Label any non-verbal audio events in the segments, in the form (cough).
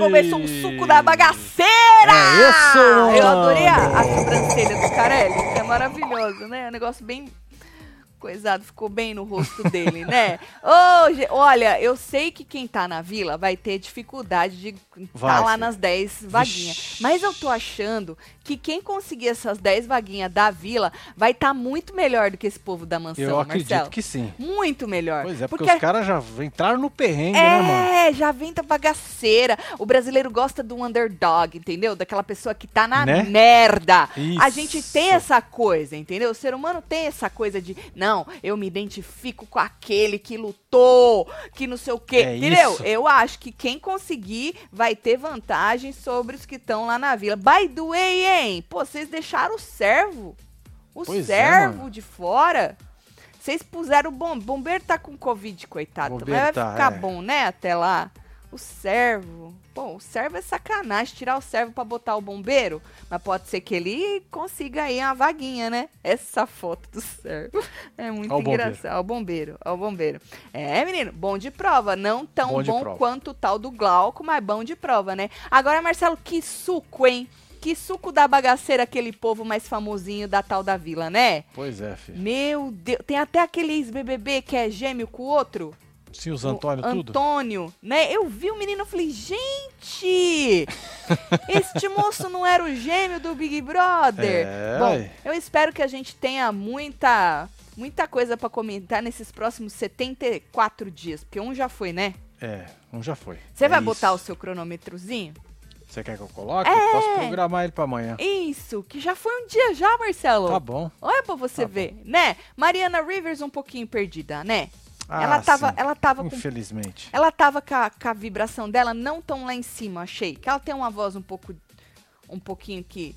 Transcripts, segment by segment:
começou o suco da bagaceira! É isso, Eu adorei a, a sobrancelha do Carelli. É maravilhoso, né? É um negócio bem coisado, ficou bem no rosto dele, né? (laughs) Olha, eu sei que quem tá na vila vai ter dificuldade de estar Vai, lá nas 10 vaguinhas. Mas eu tô achando que quem conseguir essas 10 vaguinhas da vila vai estar muito melhor do que esse povo da mansão, Eu acredito Marcelo. que sim. Muito melhor. Pois é, porque, os caras já entraram no perrengue, né, mano? É, já vem da bagaceira. O brasileiro gosta do underdog, entendeu? Daquela pessoa que tá na Né? merda. A Isso. gente tem essa coisa, entendeu? O ser humano tem essa coisa de, não, eu me identifico com aquele que lutou, que não sei o quê. É entendeu? isso. Eu acho que quem conseguir vai ter vantagem sobre os que estão lá na vila. By the way, hein? Pô, vocês deixaram o servo. O Pois é, servo mano. de fora. Vocês puseram o bom, bombeiro tá com Covid, coitado. Bombeiro Mas vai tá, ficar é. bom, né? Até lá. O servo. Pô, o servo é sacanagem. Tirar o servo pra botar o bombeiro. Mas pode ser que ele consiga aí uma vaguinha, né? Essa foto do servo é muito Ó o bombeiro. engraçado. Ó o bombeiro, ó o bombeiro. É, menino, bom de prova. Não tão Bom bom, quanto o tal do Glauco, mas bom de prova, né? Agora, Marcelo, que suco, hein? Que suco da bagaceira aquele povo mais famosinho da tal da vila, né? Pois é, filho. Meu Deus, tem até aquele ex-BBB que é gêmeo com o outro. Sim, os o Antônio, tudo. Antônio, né? Eu vi o menino e falei, gente, (laughs) este moço não era o gêmeo do Big Brother. É, Bom, eu espero que a gente tenha muita, muita coisa pra comentar nesses próximos 74 dias, porque um já foi, né? É, um já foi. Você É vai isso. botar o seu cronômetrozinho? Você quer que eu coloque? É. Posso programar ele pra amanhã. Isso, que já foi um dia já, Marcelo. Tá bom. Olha pra você Tá ver, né? Mariana Rivers um pouquinho perdida, né? Ah, ela tava, sim. ela tava com Infelizmente. ela tava com a, com a vibração dela não tão lá em cima, achei. Que ela tem uma voz um pouco um pouquinho que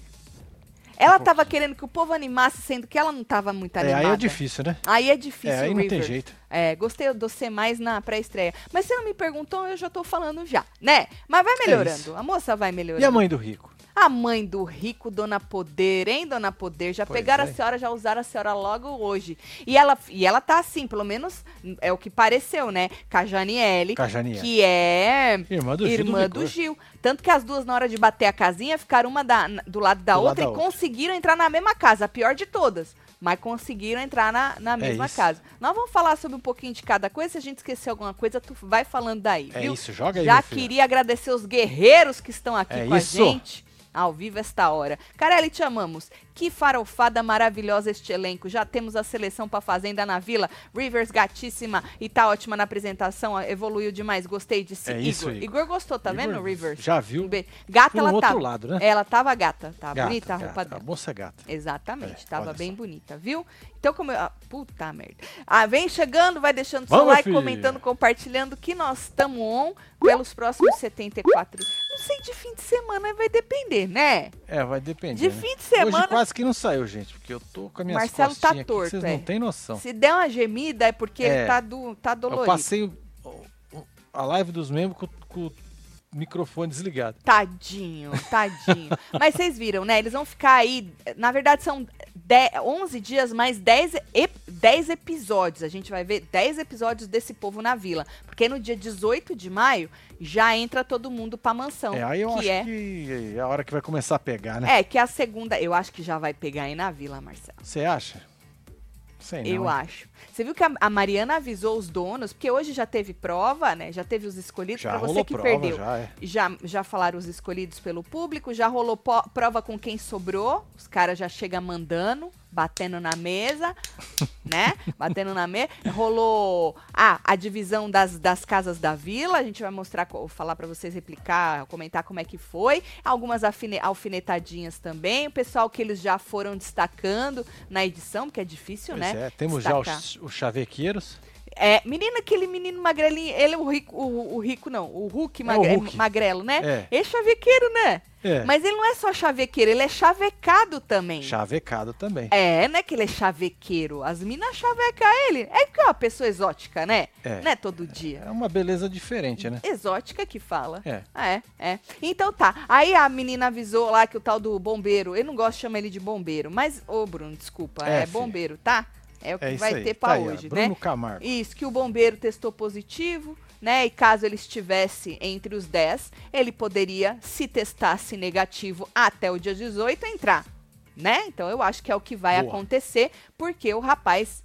ela Um tava querendo que o povo animasse, sendo que ela não tava muito É, animada. aí é difícil, né? Aí é difícil, É, aí não tem jeito. É, gostei do você mais na pré-estreia. Mas você não me perguntou, eu já tô falando já, né? Mas vai melhorando. É a moça vai melhorando. E a mãe do rico? A mãe do rico, Dona Poder, hein, Dona Poder? Já Pois pegaram é. a senhora, já usaram a senhora logo hoje. E ela, e ela tá assim, pelo menos é o que pareceu, né? Com a Janiele, Com a Janiele. que é Irmã do Gil do irmã do Vigor. Gil. Tanto que as duas, na hora de bater a casinha, ficaram uma da- do lado da Do lado outra da e outra. conseguiram entrar na mesma casa, a pior de todas. Mas conseguiram entrar na, na mesma É casa. Nós vamos falar sobre um pouquinho de cada coisa. Se a gente esquecer alguma coisa, tu vai falando daí, É viu? isso, joga aí, Já queria agradecer os guerreiros que estão aqui É com isso. a gente. Ao vivo esta hora. Carelli, te amamos. Que farofada maravilhosa este elenco. Já temos a seleção pra Fazenda na Vila. Rivers, gatíssima e tá ótima na apresentação. Evoluiu demais. Gostei de si. É isso, Igor. Igor. gostou, tá Igor, vendo, Rivers? Já viu? Gata, ela tava. lado, né? Ela tava gata. Tá Gata, bonita a roupa gata. dela. A moça é gata. Exatamente, É, tava bem só. bonita, viu? Então, como eu. ah, puta merda. Ah, vem chegando, vai deixando seu Vamos, like, filho. comentando, compartilhando que nós estamos on pelos próximos 74. Não sei, de fim de semana vai depender, né? É, vai depender. De né? fim de semana. Quase que não saiu, gente, porque eu tô com a minha Marcelo tá aqui, torto, que vocês é. não têm noção. Se der uma gemida é porque ele É. tá, do, tá Eu dolorido. passei o- o- a live dos membros com, com o microfone desligado. Tadinho, tadinho. (laughs) Mas vocês viram, né? Eles vão ficar aí. Na verdade, são 10, 11 dias mais 10, ep- 10 episódios. A gente vai ver 10 episódios desse povo na vila. Porque no dia 18 de maio já entra todo mundo pra mansão. é, aí eu que acho é, que é a hora que vai começar a pegar, né? É, que a segunda. Eu acho que já vai pegar aí na vila, Marcelo. Você acha? Sei não. eu acho. Você viu que a, Mariana avisou os donos, porque hoje já teve prova, né? Já teve os escolhidos pra você que prova, perdeu. já é. Já, já falaram os escolhidos pelo público, já rolou prova com quem sobrou, os caras já chegam mandando, batendo na mesa, (laughs) né? Batendo na mesa. Rolou ah, a divisão das, das casas da vila, a gente vai mostrar, falar pra vocês replicar, comentar como é que foi. Algumas alfinetadinhas também, o pessoal que eles já foram destacando na edição, porque é difícil, Pois né? é, temos já destacar. os, os chavequeiros. É, menino, aquele menino magrelinho, ele é o rico, o, o rico não, o Hulk, É o magre- Hulk. magrelo, né? É. Ele é chavequeiro, né? É. Mas ele não é só chavequeiro, ele é chavecado também. Chavecado também. É, não é que ele é chavequeiro. As minas chavecam ele. É que é uma pessoa exótica, né? É. Não é todo dia. É uma beleza diferente, né? Exótica que fala. É. É, é. Então tá. Aí a menina avisou lá que o tal do bombeiro, eu não gosto de chamar ele de bombeiro, mas, ô Bruno, desculpa, É, é, bombeiro, tá? É o que É vai aí. ter Tá pra aí, hoje, Bruno né? Camargo. Isso, que o bombeiro testou positivo, né? E caso ele estivesse entre os 10, ele poderia, se testasse negativo até o dia 18, entrar, né? Então eu acho que é o que vai Boa. acontecer, porque o rapaz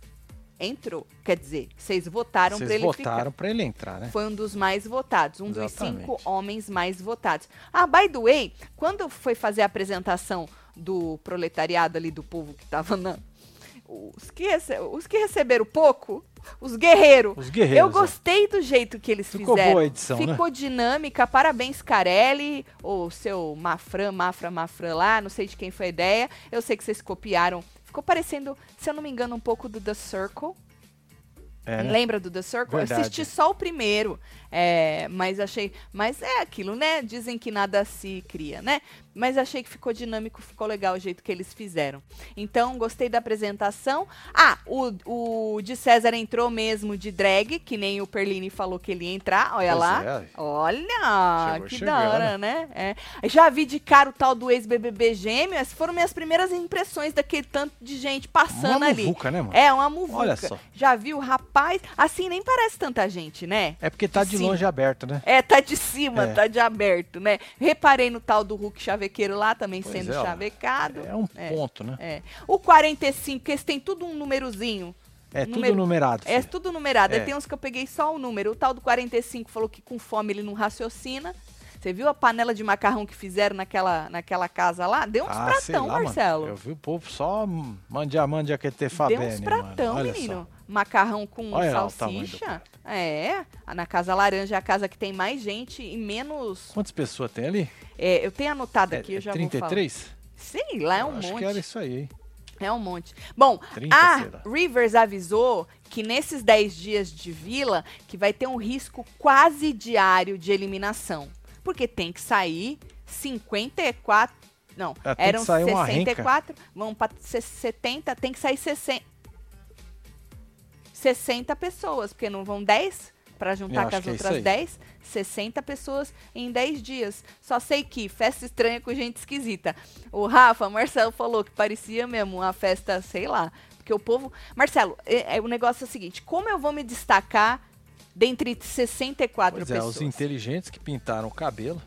entrou. Quer dizer, vocês votaram para ele votaram pra ele entrar, né? Foi um dos mais votados, um dos Exatamente. cinco homens mais votados. Ah, by the way, quando foi fazer a apresentação do proletariado ali, do povo que tava na. Os que, rece- os que receberam pouco, os guerreiros. Os guerreiros. Eu ó. gostei do jeito que eles Ficou fizeram. boa a edição, né? Ficou dinâmica. Parabéns, Carelli, ou seu Mafran, Mafra, Mafran lá. Não sei de quem foi a ideia. Eu sei que vocês copiaram. Ficou parecendo, se eu não me engano, um pouco do The Circle. É, né? Lembra do The Circle? Eu Verdade. assisti só o primeiro, é, mas achei. Mas é aquilo, né? Dizem que nada se cria, né? Mas achei que ficou dinâmico, ficou legal o jeito que eles fizeram. Então, gostei da apresentação. Ah, o, o de César entrou mesmo de drag, que nem o Perlini falou que ele ia entrar. Olha Pois lá. é. Olha, Chegou que chegando. da hora, né? É. Já vi de cara o tal do ex-BBB gêmeo. Essas foram minhas primeiras impressões daquele tanto de gente passando Uma ali. muvuca, né, mano? É, uma muvuca. Olha só. Já viu, rapaz? Assim, nem parece tanta gente, né? É porque tá de Sim. longe aberto, né? É, tá de cima, É. tá de aberto, né? Reparei no tal do Hulk chavequeiro lá, também Pois sendo é, chavecado. É um É. ponto, né? É. O 45, que esse tem tudo um númerozinho. É tudo Número- numerado. É filho. tudo numerado. É. tem uns que eu peguei só o número. O tal do 45 falou que com fome ele não raciocina. Você viu a panela de macarrão que fizeram naquela, naquela casa lá? Deu uns Ah, pratão, lá, Marcelo. Mano. Eu vi o povo só mandia mandia que ter Deu fabene, uns pratão, mano. Menino. Só. Macarrão com Olha salsicha. É, na Casa Laranja é a casa que tem mais gente e menos. Quantas pessoas tem ali? É, eu tenho anotado aqui, É- eu é já vou 33? falar. Sei lá, é um Eu Acho monte. que era isso aí, hein? É um monte. Bom, 30, a. Rivers avisou que nesses 10 dias de vila que vai ter um risco quase diário de eliminação. Porque tem que sair 54. Não, É, eram sair uma 64, vão para 70, tem que sair 60. 60 pessoas, porque não vão 10 para juntar com as é outras aí. 10, 60 pessoas em 10 dias. Só sei que festa estranha com gente esquisita. O Rafa, Marcelo falou que parecia mesmo uma festa, sei lá, porque o povo, Marcelo, é, é, o negócio é o seguinte, como eu vou me destacar dentre 64 Pois é, pessoas? os inteligentes que pintaram o cabelo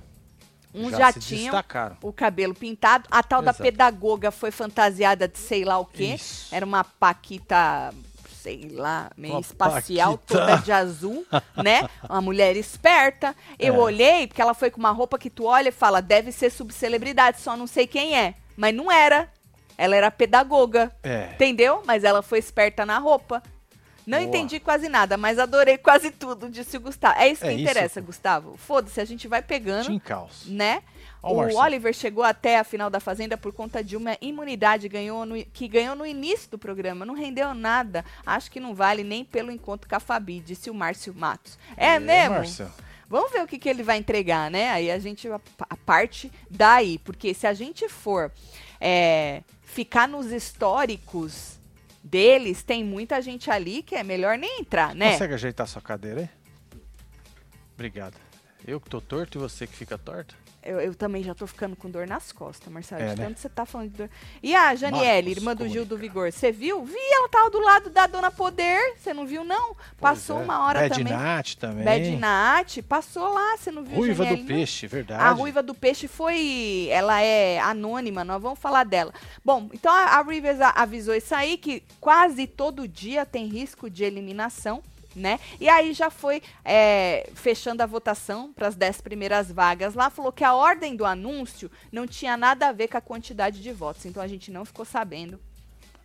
Uns já, já tinham destacaram. o cabelo pintado, a tal da Exato. pedagoga foi fantasiada de sei lá o quê. Isso. Era uma paquita, sei lá, meio Uma espacial, paquita. toda de azul, (laughs) né? Uma mulher esperta. Eu É. olhei, porque ela foi com uma roupa que tu olha e fala, deve ser subcelebridade, só não sei quem é. Mas não era. Ela era pedagoga, É. entendeu? Mas ela foi esperta na roupa. Não Boa. entendi quase nada, mas adorei quase tudo, disse o Gustavo. É isso que É isso, interessa, pô. Gustavo. Foda-se, a gente vai pegando Tim Caos. né? Ó o Marcelo. Oliver chegou até a final da Fazenda por conta de uma imunidade ganhou no- que ganhou no início do programa. Não rendeu nada. Acho que não vale nem pelo encontro com a Fabi, disse o Márcio Matos. É, mesmo? Marcelo. Vamos ver o que, que ele vai entregar, né? Aí a gente, a, a parte daí. Porque se a gente for é, ficar nos históricos deles, tem muita gente ali que é melhor nem entrar, né? Consegue ajeitar sua cadeira aí? Obrigado. Eu que tô torto e você que fica torto? Eu, eu também já tô ficando com dor nas costas, Marcelo. É, de né? tanto você tá falando de dor. E a Janiele, irmã do Gil do. Vigor, você viu? Vi, ela tava do lado da Dona Poder. Você não viu, não? Passou Pois é. uma hora Bad também. Nat também. Bad Nat, passou lá, você não viu, Ruiva Janiele, do não? Peixe, verdade. A Ruiva do Peixe foi. Ela é anônima, nós vamos falar dela. Bom, então a, a Rivers avisou isso aí, que quase todo dia tem risco de eliminação. Né? E aí já foi é, fechando a votação para as 10 primeiras vagas lá, falou que a ordem do anúncio não tinha nada a ver com a quantidade de votos, então a gente não ficou sabendo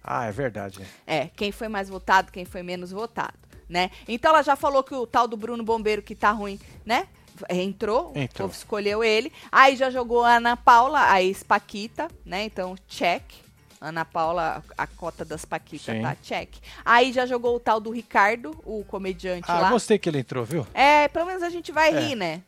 Ah, é verdade. é, quem foi mais votado, quem foi menos votado, né? Então ela já falou que o tal do Bruno Bombeiro que tá ruim, né? Entrou, o Entrou. povo escolheu ele. Aí já jogou a Ana Paula, a ex-Paquita, né? Então, check. Ana Paula, a cota das Paquitas, Sim. tá? Check. Aí já jogou o tal do Ricardo, o comediante Ah, lá. gostei que ele entrou, viu? É, pelo menos a gente vai É. rir, né?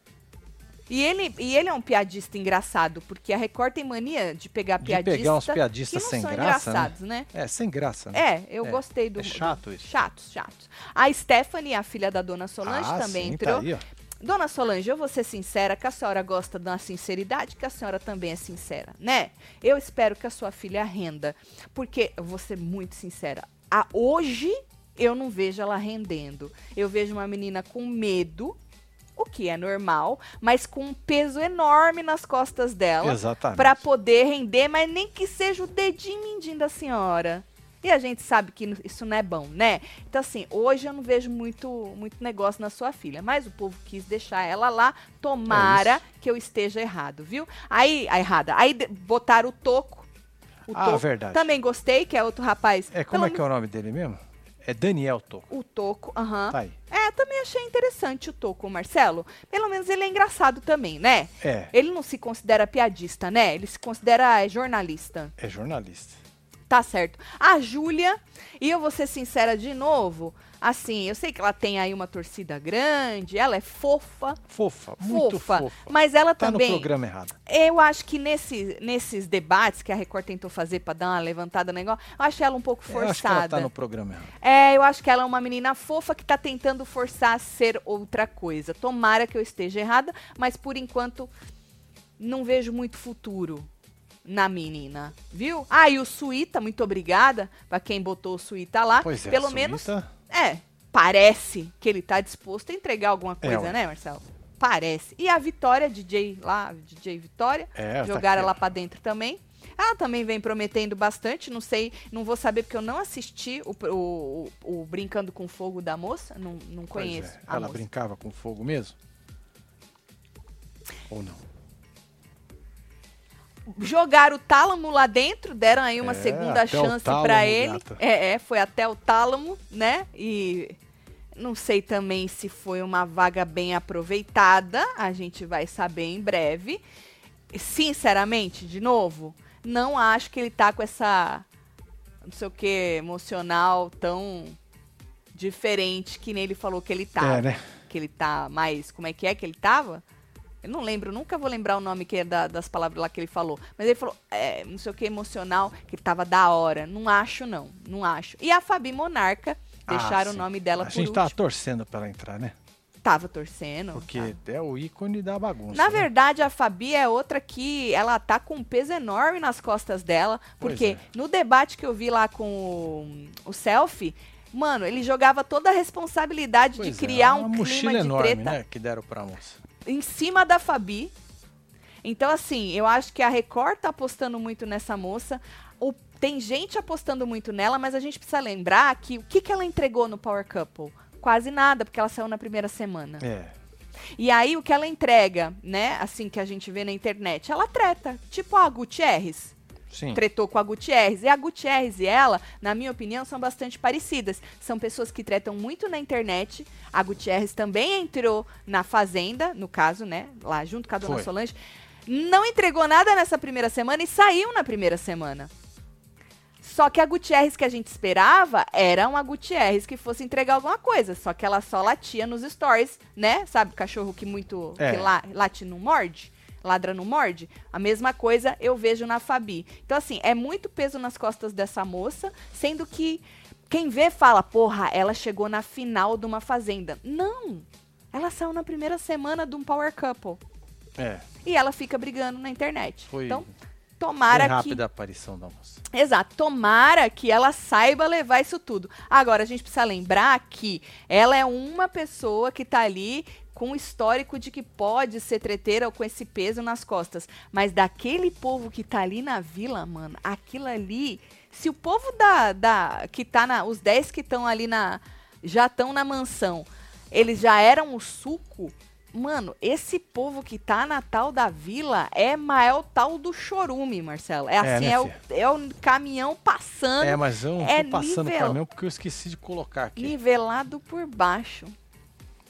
E ele, e ele é um piadista engraçado, porque a Record tem mania de pegar De piadistas pegar uns piadistas sem graça, né? engraçados, né? É, sem graça, né? É, eu É, gostei do. é chato isso. Chatos, chatos. A Stephanie, a filha da dona Solange, ah, também sim, entrou. Tá aí, ó. Dona Solange, eu vou ser sincera, que a senhora gosta da sinceridade, que a senhora também é sincera, né? Eu espero que a sua filha renda, porque, eu vou ser muito sincera, a, hoje eu não vejo ela rendendo. Eu vejo uma menina com medo, o que é normal, mas com um peso enorme nas costas dela Exatamente. para poder render, mas nem que seja o dedinho mindinho da senhora. E a gente sabe que isso não é bom, né? Então, assim, hoje eu não vejo muito, muito negócio na sua filha, mas o povo quis deixar ela lá. Tomara É que eu esteja errado, viu? Aí, a errada. Aí botaram o Toco. O Ah, Toco. verdade. Também gostei, que é outro rapaz. É, como Pelo é que é o nome dele mesmo? É Daniel Toco. O Toco, aham. Tá aí. É, também achei interessante o Toco, Marcelo. Pelo menos ele é engraçado também, né? É, Ele não se considera piadista, né? Ele se considera é, jornalista. é jornalista. Tá certo. A Júlia, e eu vou ser sincera de novo, assim, eu sei que ela tem aí uma torcida grande, ela é fofa, Fofa, muito fofa, fofa. mas ela Tá no também. programa errado. Eu acho que nesse, nesses debates que a Record tentou fazer pra dar uma levantada no negócio, eu acho ela um pouco Eu acho que ela forçada. tá no programa errado. É, eu acho que ela é uma menina fofa que tá tentando forçar a ser outra coisa. Tomara que eu esteja errada, mas por enquanto não vejo muito futuro na menina, viu? Ah, e o Suíta, muito obrigada pra quem botou o Suíta lá. Pois é, Pelo Suíta- menos, é, parece que ele tá disposto a entregar alguma É, coisa, ué. né, Marcelo? Parece. E a Vitória, DJ lá, DJ Vitória, É, tá jogaram aqui, lá ó. pra dentro também. Ela também vem prometendo bastante, não sei, não vou saber porque eu não assisti o, o- o- Brincando com Fogo da moça, não, não Pois conheço é. Ela moça. brincava com fogo mesmo? Ou não? Jogaram o tálamo lá dentro, deram aí uma É, segunda chance pra ele. É, é, foi até o tálamo, né? E não sei também se foi uma vaga bem aproveitada, a gente vai saber em breve. Sinceramente, de novo, não acho que ele tá com essa não sei o que emocional tão diferente que nem ele falou que ele tava. É, né? Que ele tá mais, como é que é que ele tava? Eu não lembro, nunca vou lembrar o nome que é da- das palavras lá que ele falou. Mas ele falou, é, não sei o que, emocional, que tava da hora. Não acho, não. Não acho. E a Fabi Monarca, deixaram Ah, o nome dela A por gente último. tava torcendo pra ela entrar, né? Tava torcendo. Porque tá. é o ícone da bagunça. Na né? verdade, a Fabi é outra que ela tá com um peso enorme nas costas dela. Porque é. no debate que eu vi lá com o, o selfie, mano, ele jogava toda a responsabilidade Pois de é, criar uma um clima de enorme, treta né? Que deram pra moça. Em cima da Fabi. Então, assim, eu acho que a Record tá apostando muito nessa moça. O- tem gente apostando muito nela, mas a gente precisa lembrar que o que, que ela entregou no Power Couple? Quase nada, porque ela saiu na primeira semana. É. E aí, o que ela entrega, né, assim que a gente vê na internet, ela treta. Tipo a Gutierrez Sim. tretou com a Gutierrez. E a Gutierrez e ela, na minha opinião, são bastante parecidas. São pessoas que tretam muito na internet. A Gutierrez também entrou na Fazenda, no caso, né? Lá junto com a dona Foi. Solange. Não entregou nada nessa primeira semana e saiu na primeira semana. Só que a Gutierrez que a gente esperava era uma Gutierrez que fosse entregar alguma coisa. Só que ela só latia nos stories, né? Sabe, cachorro que muito. É. que la- late não morde? Ladra não morde? A mesma coisa eu vejo na Fabi. Então, assim, é muito peso nas costas dessa moça, sendo que quem vê fala, porra, ela chegou na final de uma fazenda. Não! Ela saiu na primeira semana de um Power Couple. É. E ela fica brigando na internet. Foi Então, bem tomara que. rápida a aparição da moça. Exato, tomara que ela saiba levar isso tudo. Agora, a gente precisa lembrar que ela é uma pessoa que tá ali com o histórico de que pode ser treteira ou com esse peso nas costas. Mas daquele povo que tá ali na vila, mano, aquilo ali. Se o povo da. da que tá na. Os 10 que estão ali na. Já estão na mansão. Eles já eram o suco. Mano, esse povo que tá na tal da vila é maior tal do chorume, Marcelo. É É, assim, né, é, o, é o caminhão passando, É, mas eu não é tô passando nível- pra mim porque eu esqueci de colocar aqui. nivelado por baixo.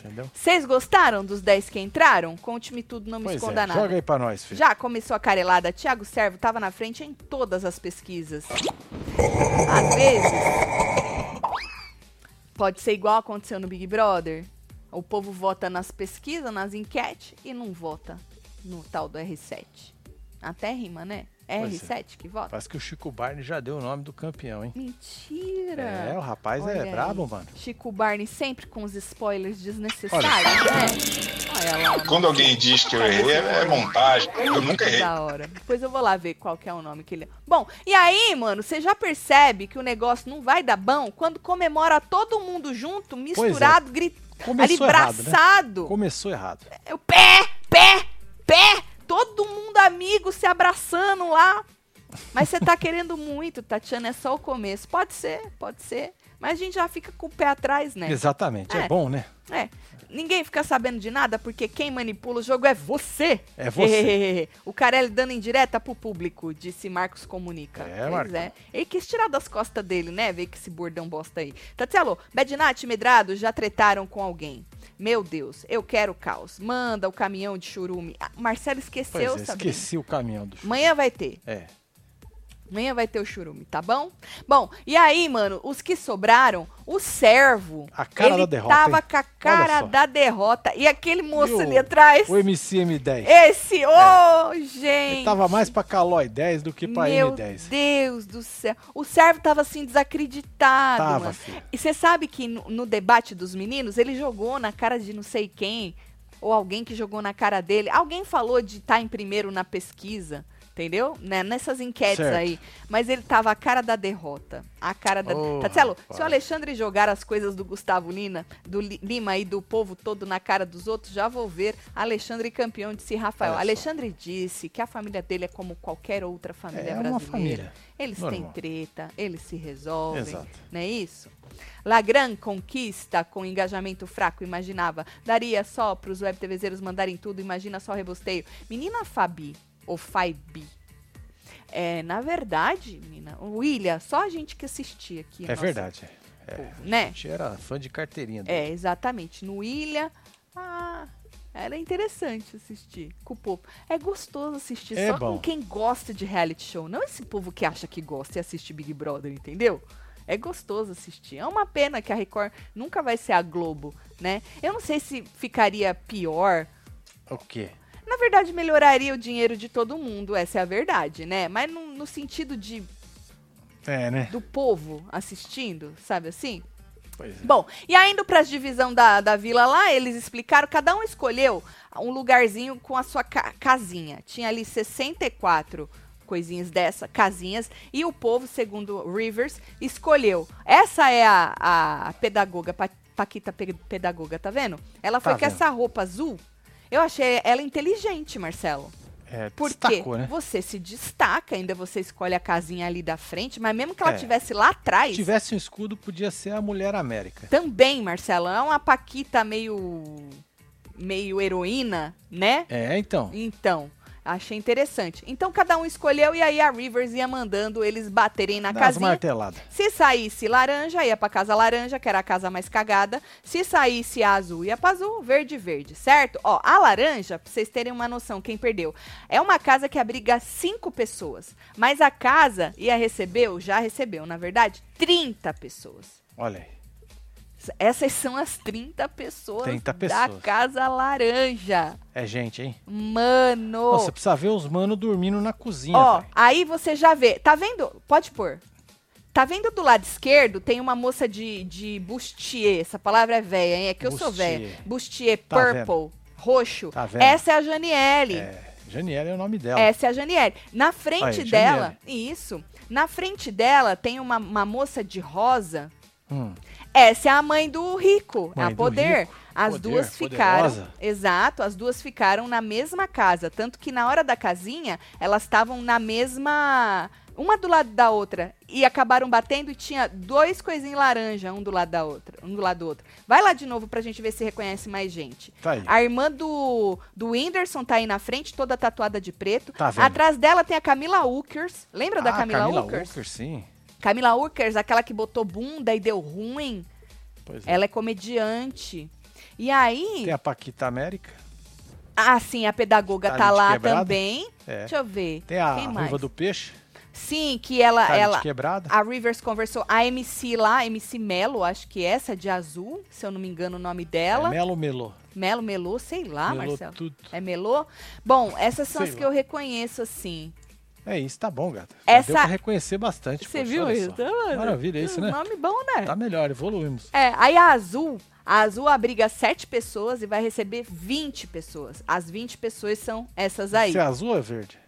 Entendeu? Vocês gostaram dos 10 que entraram? Conte-me tudo, não me Pois esconda é, nada. joga aí pra nós, filho. Já começou a carelada. Tiago Servo tava na frente em todas as pesquisas. Às vezes, pode ser igual aconteceu no Big Brother. O povo vota nas pesquisas, nas enquetes e não vota no tal do R7. Até rima, né? É Pois R7 que vota? Parece que o Chico Barney já deu o nome do campeão, hein? Mentira! É, o rapaz Olha é aí. brabo, mano. Chico Barney sempre com os spoilers desnecessários, né? Olha lá. Quando alguém diz que eu errei, é montagem. Eu nunca errei. Da hora. Depois eu vou lá ver qual que é o nome que ele é. Bom, e aí, mano, você já percebe que o negócio não vai dar bom quando comemora todo mundo junto, misturado, gri- Começou ali errado, né? Começou errado. É o pé, pé, pé. Todo mundo amigo se abraçando lá. Mas você tá querendo muito, Tatiana, é só o começo. Pode ser, pode ser. Mas a gente já fica com o pé atrás, né? Exatamente. É. É. bom, né? É. Ninguém fica sabendo de nada, porque quem manipula o jogo é você. É você. (laughs) o Carelli dando indireta pro público, disse Marcos Comunica. É, Marcão. é. Ele quis tirar das costas dele, né? Ver que esse bordão bosta aí. Tatielo, Bedinat e Medrado já tretaram com alguém. Meu Deus, eu quero caos. Manda o caminhão de churume. Ah, Marcelo esqueceu, Pois é, Sabrina. esqueci o caminhão do chute. Amanhã vai ter. É. Amanhã vai ter o churume, tá bom? Bom, e aí, mano, os que sobraram, o servo. A cara ele da derrota, tava hein? com a cara da derrota. E aquele moço E o- ali atrás. O MCM10. Esse, ô, gente. Ele tava mais pra Calói 10 do que pra Meu M10. Deus do céu. O servo tava assim desacreditado, Tava, mano. filho. E você sabe que no, no debate dos meninos, ele jogou na cara de não sei quem, ou alguém que jogou na cara dele. Alguém falou de estar em primeiro na pesquisa, entendeu? Né? Nessas enquetes Certo. aí. Mas ele tava a cara da derrota. A cara da. Ô, Tatielo, se o Alexandre jogar as coisas do Gustavo Lima, do Li- Lima e do povo todo na cara dos outros, já vou ver Alexandre campeão, disse Rafael. Olha só. Alexandre disse que a família dele é como qualquer outra família É uma brasileira. família. Eles Normal. têm treta, eles se resolvem. Exato. Não é isso? Lagran conquista com engajamento fraco, imaginava. Daria só para os web TVzeiros mandarem tudo, imagina só o rebosteio. Menina Fabi, ou Faibi. É, na verdade, menina, o William, só a gente que assistia aqui. É nossa, verdade. É. povo, A né? gente era fã de carteirinha dele. É, exatamente. No Ilha, ah, era interessante assistir com o povo. É gostoso assistir É só bom. com quem gosta de reality show. Não esse povo que acha que gosta e assiste Big Brother, entendeu? É gostoso assistir. É uma pena que a Record nunca vai ser a Globo, né? Eu não sei se ficaria pior. O quê? Na verdade, melhoraria o dinheiro de todo mundo, essa é a verdade, né? Mas no, no sentido de É, né? do povo assistindo, sabe assim? Pois é. Bom, e ainda para as divisão da, da vila lá, eles explicaram, cada um escolheu um lugarzinho com a sua ca- casinha. Tinha ali 64 coisinhas dessa, casinhas, e o povo, segundo Rivers, escolheu. Essa é a, a pedagoga, Pa- Paquita Pe- Pedagoga, tá vendo? Ela foi Tá com vendo. essa roupa azul. Eu achei ela inteligente, Marcelo. É, Porque destacou, né? você se destaca, ainda você escolhe a casinha ali da frente, mas mesmo que ela É. estivesse lá atrás, Se tivesse um escudo, podia ser a Mulher América. também, Marcelo, é uma paquita meio meio heroína, né? É, então. Então, achei interessante. Então cada um escolheu e aí a Rivers ia mandando eles baterem na Dá umas casinha. marteladas. Se saísse laranja, ia pra casa laranja, que era a casa mais cagada. Se saísse azul, ia pra azul, verde, verde, certo? Ó, a laranja, pra vocês terem uma noção, quem perdeu, é uma casa que abriga cinco pessoas. Mas a casa ia receber, ou já recebeu, na verdade, 30 pessoas. Olha aí. Essas são as 30 pessoas, 30 da pessoas. Casa Laranja. É gente, hein? Mano! Nossa, precisa ver os manos dormindo na cozinha. Ó, velho. aí você já vê. Tá vendo? Pode pôr. Tá vendo do lado esquerdo? Tem uma moça de, de bustier. Essa palavra é velha, hein? É que eu sou Bustier. velha. Bustier, Tá purple, roxo. Tá vendo? Essa é a Janiele. É, Janiela é o nome dela. Essa é a Janiele. Na frente Aí, dela, isso. Na frente dela tem uma, uma moça de rosa. Hum. Essa é a mãe do Rico, Mãe a Poder. Rico, As Poder, duas ficaram. poderosa. Exato, as duas ficaram na mesma casa. Tanto que na hora da casinha, elas estavam na mesma. Uma do lado da outra. E acabaram batendo e tinha dois coisinhos laranja, um do lado da outra. Um do lado do outro. Vai lá de novo pra gente ver se reconhece mais gente. Tá aí. A irmã do, do Whindersson tá aí na frente, toda tatuada de preto. Tá? Atrás dela tem a Camila Ukers. Lembra da Ah, Camila, Camila Ukers? Walker, sim. Camila Ukers, aquela que botou bunda e deu ruim. Pois é. Ela é comediante. E aí, Tem a Paquita América. ah, sim, a pedagoga Tá tá de lá quebrada? também. É. Deixa eu ver. Tem a? Ruiva do Peixe. Sim, que ela, Cara ela quebrada. a Rivers conversou, a MC lá, MC Melo, acho que essa de azul, se eu não me engano o nome É dela. Melo Melô. Melo, Melô, sei lá, Melô Marcelo. tudo. É Melô? Bom, essas são Sei as lá. que eu reconheço assim. É isso, tá bom, gata. Já Essa- Deu pra reconhecer bastante. Você viu isso? só. Maravilha, é isso, né? Nome bom, né? Tá melhor, evoluímos. É, aí a Azul, a Azul abriga sete pessoas e vai receber 20 pessoas. As 20 pessoas são essas aí. Se é azul ou é verde?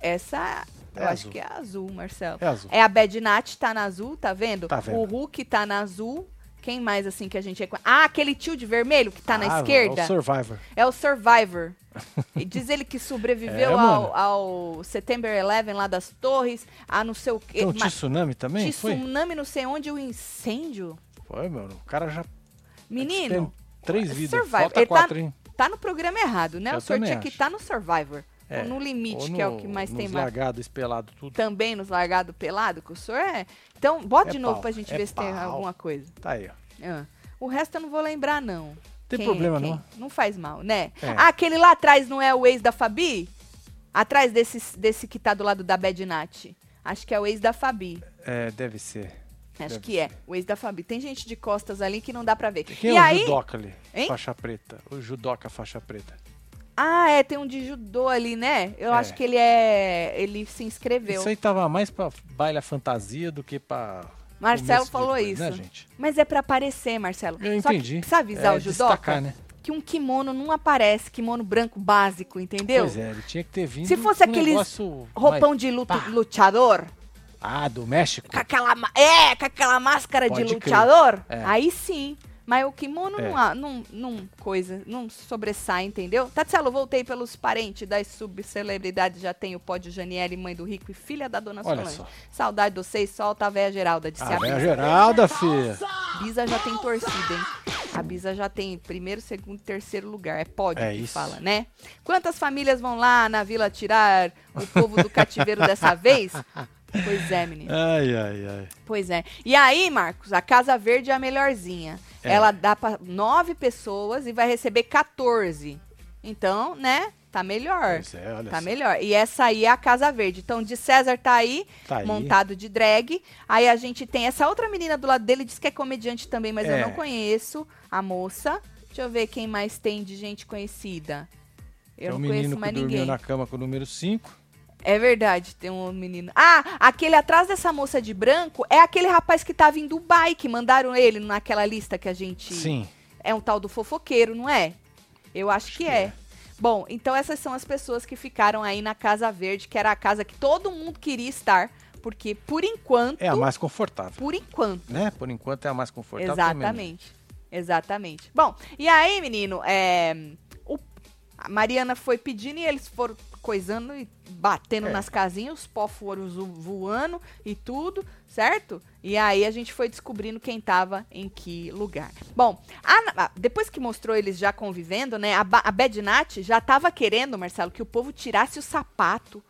Essa, É eu acho azul. que é azul, Marcelo. É azul. É a Bad Nat tá na azul, tá vendo? Tá vendo. O Hulk tá na azul. Quem mais, assim, que a gente... Ah, aquele tio de vermelho que tá na Ah, esquerda. É o Survivor. É o Survivor. (laughs) E diz ele que sobreviveu É, ao, ao September 11 lá das torres, a não sei o quê. Um mas- tsunami também? Tsunami não sei onde, o incêndio. Foi, mano. O cara já Menino, três vidas. Survivor. Falta Ele tá- quatro, hein? tá no programa errado, né? Eu o sorte também aqui acho. tá no Survivor. É, no limite, Ou que é o no- que mais tem mais. largado, espelado, tudo. Também nos largado pelado, que o senhor é. Então, bota É de novo pau, pra gente é ver se tem pau. alguma coisa. Tá aí, ó. Ah. O resto eu não vou lembrar, não. Tem Quem é problema, quem? não. Não faz mal, né? É. Ah, aquele lá atrás não é o ex da Fabi? Atrás desse, desse que tá do lado da Bad Nat. Acho que é o ex da Fabi. É, deve ser. Acho Deve que é. O ex da Fabi. Tem gente de costas ali que não dá pra ver. Quem e é o aí. judoca ali? Hein? Faixa preta. O judoca faixa preta. Ah, é, tem um de judô ali, né? Eu É. acho que ele é. Ele se inscreveu. Isso aí tava mais pra baile fantasia do que pra. Marcelo de falou coisa, isso. Né, gente? Mas é pra aparecer, Marcelo. Eu Só entendi. precisa avisar É o judoca destacar, né? que um kimono não aparece, kimono branco básico, entendeu? Pois é, ele tinha que ter vindo. Se fosse um negócio Roupão mais- de luto, pá. luteador, Ah, do México? com aquela, é, com aquela máscara de Pode crer. luteador, É. aí sim. Mas o kimono É. não, há- não, não coisa, não sobressai, entendeu? Tatselo, voltei pelos parentes das subcelebridades. Já tenho o pódio Janiele, mãe do Rico e filha da dona Olha Solange. só. Saudade de vocês, solta a véia Geralda, disse a velho Bisa. Geralda, filha. Bisa já tem torcida, hein? A Bisa já tem primeiro, segundo, terceiro lugar. É pódio É que isso. fala, né? Quantas famílias vão lá na vila tirar o povo do cativeiro dessa (laughs) vez? Pois é, menino. Ai, ai, ai. Pois é. E aí, Marcos, a Casa Verde é a melhorzinha. É. Ela dá pra nove pessoas e vai receber 14. Então, né? Tá melhor. É, Tá melhor. E essa aí é a Casa Verde. Então, de César tá aí, Tá aí. montado de drag. Aí a gente tem essa outra menina do lado dele, diz que é comediante também, mas eu É. não conheço a moça. Deixa eu ver quem mais tem de gente conhecida. Eu é o não menino conheço mais ninguém. na cama com o número 5. É verdade, tem um menino. Ah, aquele atrás dessa moça de branco é aquele rapaz que tava em Dubai, que mandaram ele naquela lista que a gente. Sim. É um tal do fofoqueiro, não é? Eu acho, que, que é. é. Bom, então essas são as pessoas que ficaram aí na Casa Verde, que era a casa que todo mundo queria estar, porque por enquanto. É a mais confortável. Por enquanto. Né? Por enquanto é a mais confortável. Exatamente. Exatamente. Bom, e aí, menino, é, a Mariana foi pedindo e eles foram coisando e batendo É. nas casinhas, os pó foram voando e tudo, certo? E aí a gente foi descobrindo quem tava em que lugar. Bom, a- a- depois que mostrou eles já convivendo, né, a, a Bad Nat já tava querendo, Marcelo, que o povo tirasse o sapato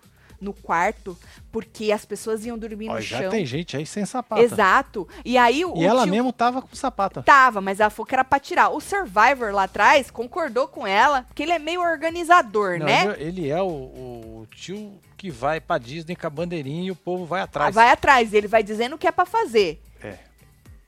no quarto, porque as pessoas iam dormir Ó, no já chão. tem gente aí sem sapato. Exato. E aí o, E ela tio- mesmo tava com sapato. Tava, mas ela falou que era pra tirar. O Survivor lá atrás concordou com ela, porque ele é meio organizador, Não, né? ele, ele é o, o tio que vai pra Disney com a bandeirinha e o povo vai atrás. Vai atrás, ele vai dizendo o que é pra fazer.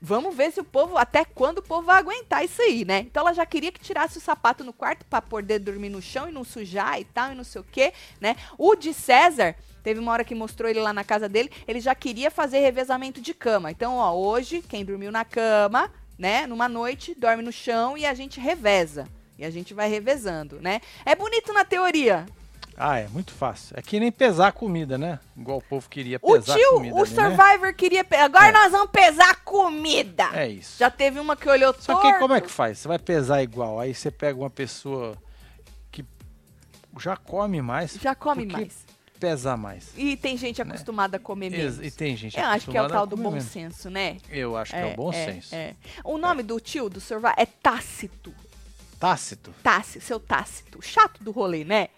Vamos ver se o povo, até quando o povo vai aguentar isso aí, né? Então ela já queria que tirasse o sapato no quarto pra poder dormir no chão e não sujar e tal, e não sei o quê, né? O de César, teve uma hora que mostrou ele lá na casa dele, ele já queria fazer revezamento de cama. Então, ó, hoje, quem dormiu na cama, né, numa noite, dorme no chão e a gente reveza. E a gente vai revezando, né? É bonito na teoria. Ah, é muito fácil. É que nem pesar a comida, né? Igual o povo queria O pesar a tio, comida. o ali, né? Survivor queria. pe- Agora É. nós vamos pesar a comida. É isso. Já teve uma que olhou Só torto. que como é que faz? Você vai pesar igual, aí você pega uma pessoa que já come mais, Já come mais. pesa mais. E tem gente Né? acostumada a comer menos. E tem gente Eu acho que é o tal do bom menos. senso, né? Eu acho que é, o bom senso. é. O nome do tio do Survivor é Tácito. Tácito. Tácito, seu Tácito. Chato do rolê, né?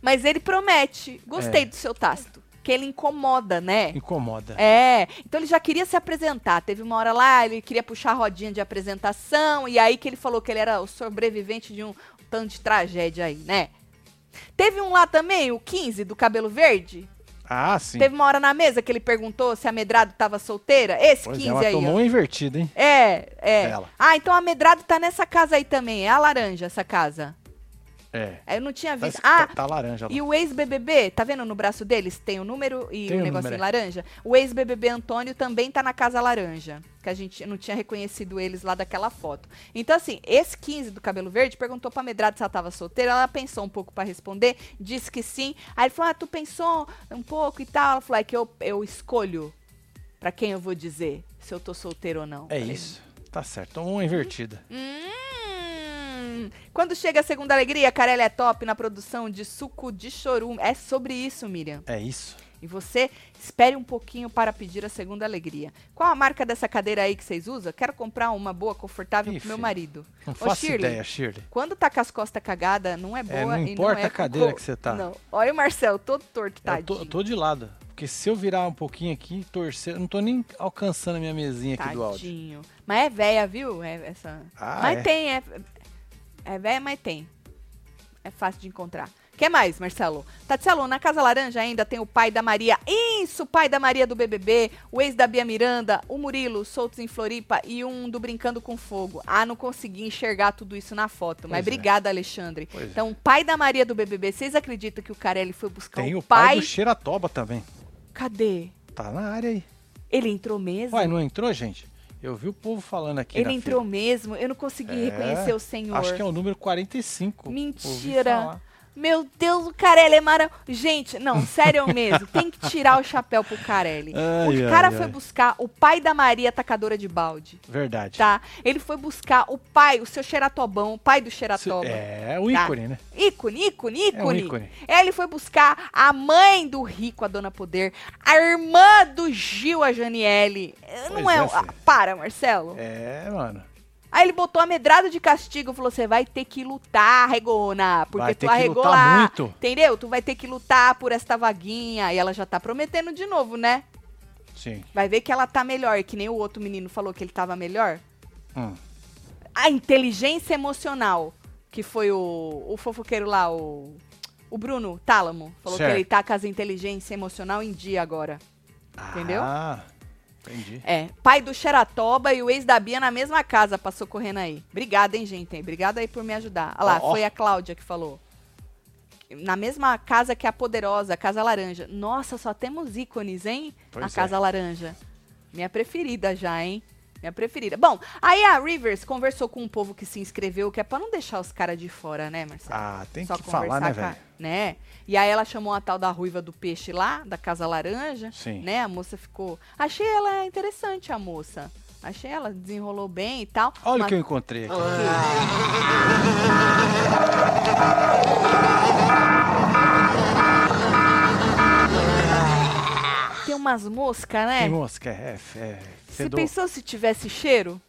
Mas ele promete. Gostei É. do seu Tácito. Que ele incomoda, né? Incomoda. É, então ele já queria se apresentar. Teve uma hora lá, ele queria puxar a rodinha de apresentação, e aí que ele falou que ele era o sobrevivente de um tanto de tragédia aí, né? Teve um lá também, o 15, do cabelo verde. Ah, sim. Teve uma hora na mesa que ele perguntou se a Medrado tava solteira. Esse Pois 15 é, ela aí, tomou ó. uma invertida, hein? É, é. Ela. Ah, então a Medrado tá nessa casa aí também. É a laranja, essa casa. É. Eu não tinha Tá, visto. tá, Ah, tá laranja lá. e o ex-BBB, tá vendo no braço deles? Tem o número e o o negocinho número, é. laranja. O ex-BBB Antônio também tá na Casa Laranja. Que a gente não tinha reconhecido eles lá daquela foto. Então, assim, esse 15 do cabelo verde perguntou pra Medrado se ela tava solteira. Ela pensou um pouco pra responder, disse que sim. Aí ele falou: Ah, tu pensou um pouco e tal. Ela falou: É que eu, eu escolho pra quem eu vou dizer se eu tô solteiro ou não. É Falei, isso. Tá certo. Uma invertida. Hum, quando chega a segunda alegria, Carelli é top na produção de suco de chorume. É sobre isso, Miriam. É isso. E você espere um pouquinho para pedir a segunda alegria. Qual a marca dessa cadeira aí que vocês usam? Quero comprar uma boa, confortável Ih, pro meu marido. Não Ô, faço Shirley, ideia, Shirley. Quando tá com as costas cagadas, não é boa não e importa não é a cadeira co- que você tá. Não. Olha o Marcelo, todo torto, Eu tadinho. tô, eu tô de lado. Porque se eu virar um pouquinho aqui, torcer, eu não tô nem alcançando a minha mesinha aqui do áudio. Tadinho. Mas é véia, viu? É essa... Ah, mas é? tem, é... É véia, mas tem. É fácil de encontrar. que mais, Marcelo? Tatselo, na Casa Laranja ainda tem o pai da Maria. Isso, o pai da Maria do BBB, o ex da Bia Miranda, o Murilo, soltos em Floripa e um do Brincando com Fogo. Ah, não consegui enxergar tudo isso na foto. Mas Pois é. obrigada, Alexandre. Pois é. Então, o pai da Maria do BBB, vocês acreditam que o Carelli foi buscar Tem o o pai pai? do Xeratoba também. Cadê? Tá na área aí. Ele entrou mesmo? Uai, não entrou, gente? Eu vi o povo falando aqui Ele entrou fila. mesmo? Eu não consegui É, reconhecer o senhor. Acho que é o número 45. ouvi Mentira. Meu Deus, o Carelli é maravilhoso. Gente, não, sério mesmo. (laughs) Tem que tirar o chapéu pro Carelli. Ai, o cara ai, foi ai. buscar o pai da Maria atacadora de balde. Verdade. Tá? Ele foi buscar o pai, o seu Xeratobão, o pai do Xeratoba. É, o Tá. ícone, né? Ícone, ícone, É um ícone. ícone. Ele foi buscar a mãe do rico, a dona Poder, a irmã do Gil, a Janiele. Não Pois é. é, um- ah, filho. para, Marcelo. É, mano. Aí ele botou a medrada de castigo, falou: você vai ter que lutar, Regona, porque Vai tu arregou lá. muito. Entendeu? Tu vai ter que lutar por esta vaguinha. E ela já tá prometendo de novo, né? Sim. Vai ver que ela tá melhor, que nem o outro menino falou que ele tava melhor. Hum. A inteligência emocional, que foi o, o fofoqueiro lá, o, o Bruno Tálamo, falou Certo. que ele tá com as inteligência emocional em dia agora. Entendeu? Entendi. É, pai do Xeratoba e o ex da Bia na mesma casa, passou correndo aí. Obrigada, hein, gente? Obrigada aí por me ajudar. Olha lá, Ó, ó. foi a Cláudia que falou. Na mesma casa que a Poderosa, a Casa Laranja. Nossa, só temos ícones, hein? Pois na é. Casa Laranja. Minha preferida já, hein? Minha preferida. Bom, aí a Rivers conversou com um povo que se inscreveu, que é pra não deixar os caras de fora, né, Marcelo? Ah, tem Só que falar, né, velho? né? E aí ela chamou a tal da ruiva do peixe lá, da Casa Laranja, Sim. né? A moça ficou... Achei ela interessante, a moça. Achei ela, desenrolou bem e tal. Olha o mas- que eu encontrei aqui. Tem (laughs) umas moscas, né? Que mosca, é, é, Você pensou se tivesse cheiro?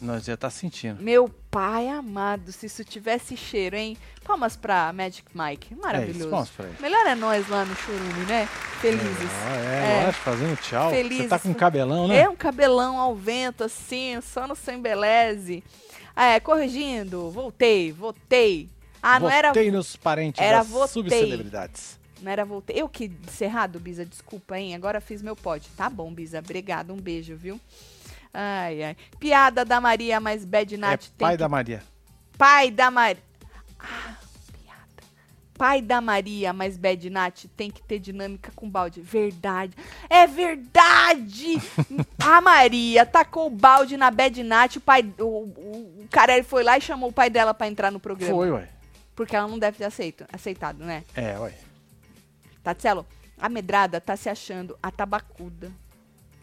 Nós já tá sentindo. Meu pai amado, se isso tivesse cheiro, hein? Palmas pra Magic Mike. É isso, Maravilhoso. vamos pra ele. Melhor é nós lá no Churume, né? Felizes. Ah, é, É. lógico, fazendo tchau. Você Felizes. tá com cabelão, né? É um cabelão ao vento, assim, só no sem beleze. Ah, é, corrigindo, voltei, voltei. Ah, não era, Votei nos parentes era das votei. subcelebridades. Não era voltei. Eu que disse errado, Bisa, desculpa, hein? Agora fiz meu pod. Tá bom, Bisa, obrigado, um beijo, viu? Ai, ai. Piada da Maria, mas Bad É Nat tem pai que da Maria. Pai da Maria. Ah, piada. Pai da Maria, mas Bad Nat tem que ter dinâmica com balde. Verdade. É verdade! (laughs) a Maria tacou o balde na Bad Nat, o pai. O, o, o Carelli foi lá e chamou o pai dela pra entrar no programa. Foi, ué. Porque ela não deve ter aceito, aceitado, né? É, ué. Tatselo, a medrada tá se achando a tabacuda.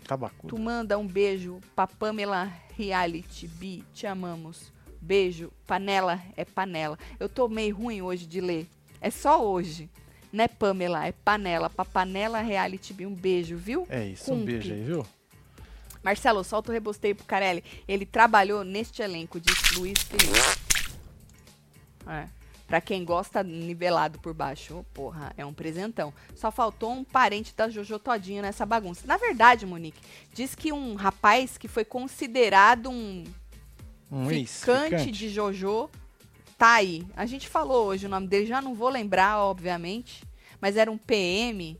Tabacuda. Tu manda um beijo pra Pamela Reality B. Te amamos. Beijo. Panela é panela. Eu tô meio ruim hoje de ler. É só hoje. Não é Pamela, é panela. Pra Panela Reality B. Um beijo, viu? É isso, um Cumpre. beijo aí, viu? Marcelo, solta o rebosteio pro Carelli. Ele trabalhou neste elenco, disse Luiz Felipe. É. Pra quem gosta nivelado por baixo, porra, é um presentão. Só faltou um parente da Jojo Todinho nessa bagunça. Na verdade, Monique, diz que um rapaz que foi considerado um Um ficante ficante. de Jojo tá aí. A gente falou hoje o nome dele, já não vou lembrar, obviamente, mas era um PM.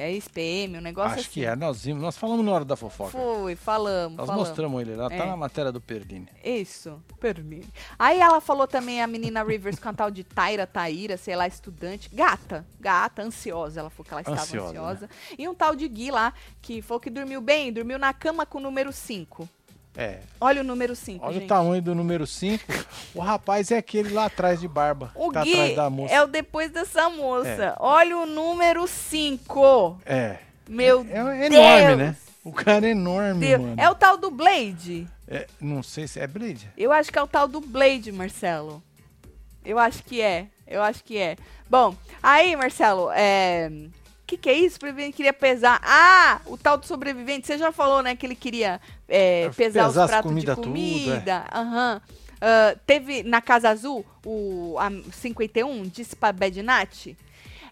É ex-PM, um negócio Acho assim. que é. Nós vimos, nós falamos na hora da fofoca. Foi, falamos, Nós falamos. mostramos ele lá, É. tá na matéria do Perline. Isso, permite. Aí ela falou também a menina Rivers com a tal de Taira, Taíra, sei lá, estudante. Gata, gata, ansiosa. Ela falou que ela estava Ansiosa, ansiosa. E um tal de Gui lá, que falou que dormiu bem, dormiu na cama com o número 5. É. Olha o número 5, Olha gente. o tamanho do número 5. o rapaz é aquele lá atrás de barba. O tá Gui é o depois dessa moça. É. Olha o número 5. É. Meu É, é Deus. enorme, né? O cara é enorme, Deus. mano. É o tal do Blade? É, não sei se é Blade. Eu acho que é o tal do Blade, Marcelo. Eu acho que é. Eu acho que é. Bom, aí, Marcelo, é. O que, que é isso? O sobrevivente queria pesar. Ah, o tal do sobrevivente. Você já falou, né, que ele queria é, pesar, Pesar os pratos comida de tudo, é. comida. Aham. Ah, teve na Casa Azul, o a 51, disse pra Bad Nat.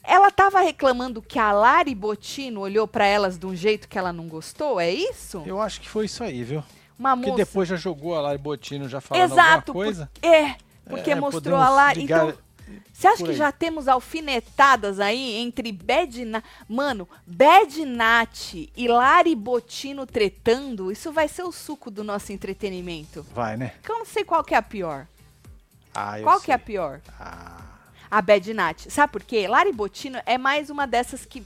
Ela tava reclamando que a Lari Botino olhou pra elas de um jeito que ela não gostou, é isso? Eu acho que foi isso aí, viu? Uma moça. depois já jogou a Lari Botino já Exato, alguma coisa. por- é, porque É, mostrou a Lari. ligar Então, você acha que já temos alfinetadas aí entre Bad Na... Mano, Bad Nat e Lari Botino tretando? Isso vai ser o suco do nosso entretenimento. Vai, né? Que eu não sei qual que é a pior. Ah, eu qual que é a sei. pior? Ah, A Bad Nat. Sabe por quê? Lari Botino é mais uma dessas que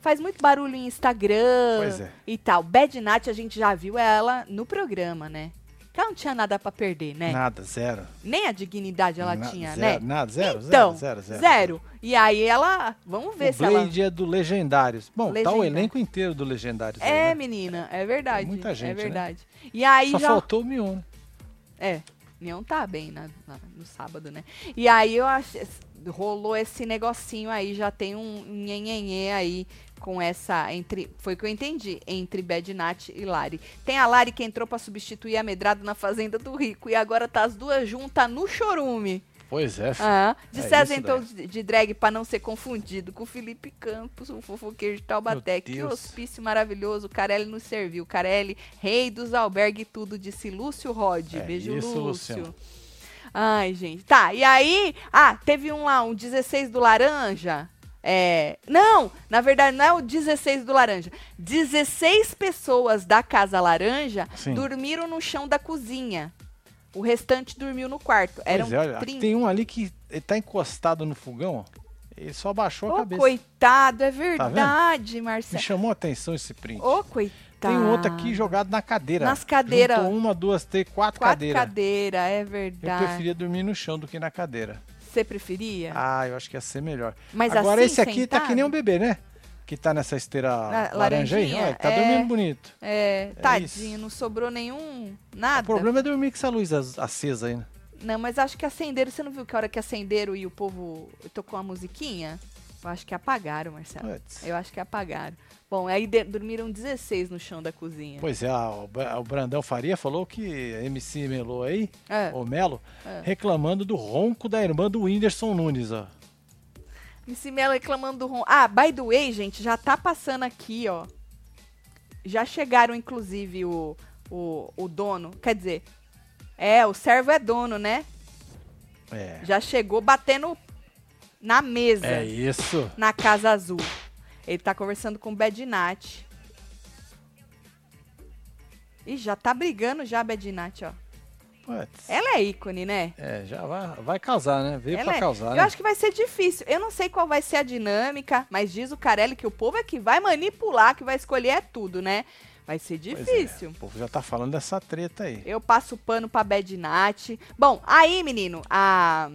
faz muito barulho em Instagram Pois é. e tal. Bad Nat a gente já viu ela no programa, né? Ela não tinha nada pra perder, né? nada, zero. Nem a dignidade ela tinha, zero, né? Nada, zero, então, zero, zero, zero. E aí ela, vamos ver O se ela Blade é do Legendários. Bom, tá o elenco inteiro do Legendários. aí, É, né? menina, é verdade. muita gente, é né? verdade. E aí Só já faltou o Mion. né? É, Neon tá bem na- na- no sábado, né? E aí eu achei. Rolou esse negocinho aí, já tem um nhenhenhê aí com essa. entre Foi o que eu entendi, entre Bad Nat e Lari. Tem a Lari que entrou pra substituir a Medrado na Fazenda do Rico. E agora tá as duas juntas no chorume. Pois é. Ah, de É César, então, de de drag pra não ser confundido com o Felipe Campos, o fofoqueiro de Taubaté. Que hospício maravilhoso, o Carelli nos serviu. Carelli, rei dos albergue tudo, disse Lúcio Rod. É Beijo, isso, Lúcio. Luciano. Ai, gente. Tá, e aí... Ah, teve um lá, um 16 do laranja. É... Não, na verdade não é o 16 do laranja. 16 pessoas da Casa Laranja Sim. dormiram no chão da cozinha. O restante dormiu no quarto. Eram é, olha, 30. tem um ali que ele tá encostado no fogão, ó. Ele só baixou a Ô, cabeça. coitado, é vendo? verdade, Me Marcelo. chamou a atenção esse print. Ô, coitado. Tem um outro aqui jogado na cadeira. Nas cadeiras. Juntou uma, duas, três, quatro, Quatro cadeiras. cadeiras, é Eu verdade. preferia dormir no chão do que na cadeira. Você preferia? Ah, eu acho que ia ser melhor. Mas Agora assim, esse aqui tá sentado? que nem um bebê, né? Que tá nessa esteira Na- laranja aí. Olha, tá É. dormindo bonito. É, É tadinho, não sobrou nenhum. O Nada. problema é dormir com essa luz ac- acesa aí, né? Não, mas acho que acenderam. Você não viu que a hora que acenderam e o povo tocou a musiquinha? Eu acho que apagaram, Marcelo. Putz. Eu acho que apagaram. Bom, aí de- dormiram 16 no chão da cozinha. Pois é, o Bra- o Brandão Faria falou que MC Melô aí, É. o Melo, É. reclamando do ronco da irmã do Whindersson Nunes, ó. Missy Mello reclamando do rom. Ah, by the way, gente, já tá passando aqui, ó. Já chegaram, inclusive, o, o, o dono. Quer dizer, é, o servo é dono, né? É. Já chegou batendo na mesa, É isso. na Casa Azul. Ele tá conversando com o Bad Nat. Ih, já tá brigando já, Bad Nat, ó. Putz. Ela é ícone, né? É, já vai, vai causar, né? Veio Ela pra é- causar, Eu né? acho que vai ser difícil. Eu não sei qual vai ser a dinâmica, mas diz o Carelli que o povo é que vai manipular, que vai escolher é tudo, né? Vai ser é, difícil. o povo já tá falando dessa treta aí. Eu passo o pano pra Bad Nat. Bom, aí, menino, a.